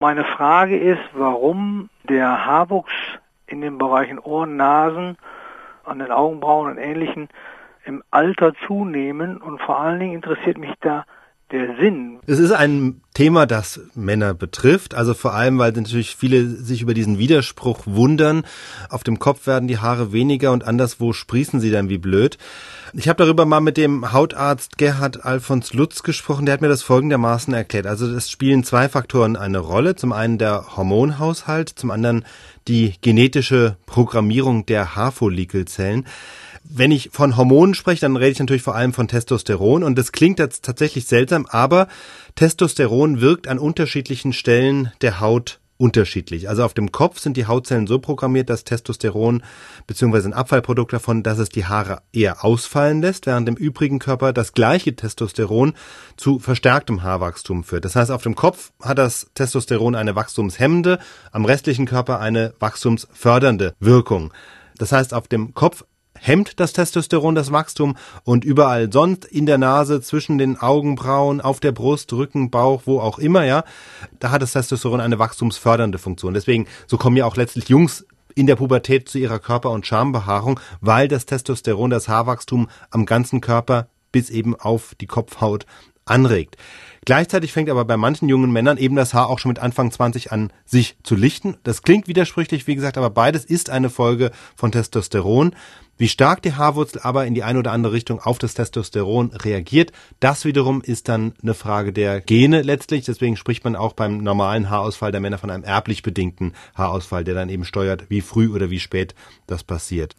Meine Frage ist, warum der Haarwuchs in den Bereichen Ohren, Nasen, an den Augenbrauen und ähnlichen im Alter zunehmen und vor allen Dingen interessiert mich da der Sinn. Es ist ein Thema, das Männer betrifft, also vor allem, weil natürlich viele sich über diesen Widerspruch wundern. Auf dem Kopf werden die Haare weniger und anderswo sprießen sie dann wie blöd. Ich habe darüber mal mit dem Hautarzt Gerhard Alfons Lutz gesprochen, der hat mir das folgendermaßen erklärt. Also es spielen zwei Faktoren eine Rolle. Zum einen der Hormonhaushalt, zum anderen die genetische Programmierung der Haarfollikelzellen. Wenn ich von Hormonen spreche, dann rede ich natürlich vor allem von Testosteron und das klingt jetzt tatsächlich seltsam, aber Testosteron wirkt an unterschiedlichen Stellen der Haut unterschiedlich. Also auf dem Kopf sind die Hautzellen so programmiert, dass Testosteron beziehungsweise ein Abfallprodukt davon, dass es die Haare eher ausfallen lässt, während im übrigen Körper das gleiche Testosteron zu verstärktem Haarwachstum führt. Das heißt, auf dem Kopf hat das Testosteron eine wachstumshemmende, am restlichen Körper eine wachstumsfördernde Wirkung. Das heißt, auf dem Kopf hemmt das Testosteron das Wachstum und überall sonst in der Nase, zwischen den Augenbrauen, auf der Brust, Rücken, Bauch, wo auch immer, ja, da hat das Testosteron eine wachstumsfördernde Funktion. Deswegen, so kommen ja auch letztlich Jungs in der Pubertät zu ihrer Körper- und Schambehaarung, weil das Testosteron das Haarwachstum am ganzen Körper bis eben auf die Kopfhaut anregt. Gleichzeitig fängt aber bei manchen jungen Männern eben das Haar auch schon mit Anfang 20 an, sich zu lichten. Das klingt widersprüchlich, wie gesagt, aber beides ist eine Folge von Testosteron. Wie stark die Haarwurzel aber in die eine oder andere Richtung auf das Testosteron reagiert, das wiederum ist dann eine Frage der Gene letztlich. Deswegen spricht man auch beim normalen Haarausfall der Männer von einem erblich bedingten Haarausfall, der dann eben steuert, wie früh oder wie spät das passiert.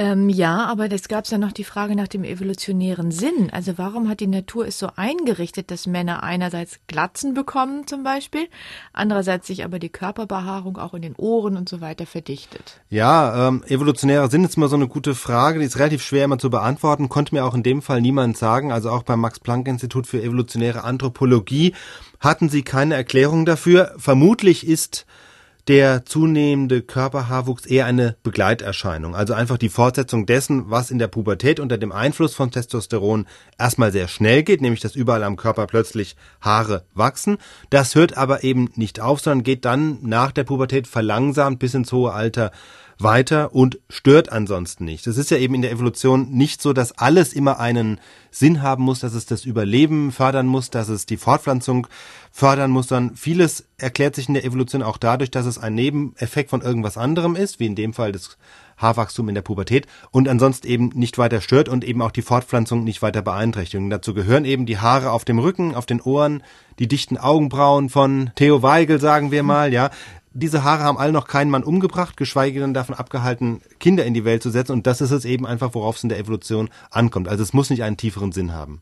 Ähm, ja, aber es gab ja noch die Frage nach dem evolutionären Sinn. Also warum hat die Natur es so eingerichtet, dass Männer einerseits Glatzen bekommen zum Beispiel, andererseits sich aber die Körperbehaarung auch in den Ohren und so weiter verdichtet? Ja, ähm, evolutionärer Sinn ist immer so eine gute Frage, die ist relativ schwer immer zu beantworten, konnte mir auch in dem Fall niemand sagen. Also auch beim Max-Planck-Institut für evolutionäre Anthropologie hatten sie keine Erklärung dafür. Vermutlich ist der zunehmende Körperhaarwuchs eher eine Begleiterscheinung, also einfach die Fortsetzung dessen, was in der Pubertät unter dem Einfluss von Testosteron erstmal sehr schnell geht, nämlich dass überall am Körper plötzlich Haare wachsen. Das hört aber eben nicht auf, sondern geht dann nach der Pubertät verlangsamt bis ins hohe Alter weiter und stört ansonsten nicht. Es ist ja eben in der Evolution nicht so, dass alles immer einen Sinn haben muss, dass es das Überleben fördern muss, dass es die Fortpflanzung fördern muss, sondern vieles erklärt sich in der Evolution auch dadurch, dass es ein Nebeneffekt von irgendwas anderem ist, wie in dem Fall das Haarwachstum in der Pubertät und ansonsten eben nicht weiter stört und eben auch die Fortpflanzung nicht weiter beeinträchtigt. Und dazu gehören eben die Haare auf dem Rücken, auf den Ohren, die dichten Augenbrauen von Theo Weigel, sagen wir mal, ja, diese Haare haben alle noch keinen Mann umgebracht, geschweige denn davon abgehalten, Kinder in die Welt zu setzen. Und das ist es eben einfach, worauf es in der Evolution ankommt. Also es muss nicht einen tieferen Sinn haben.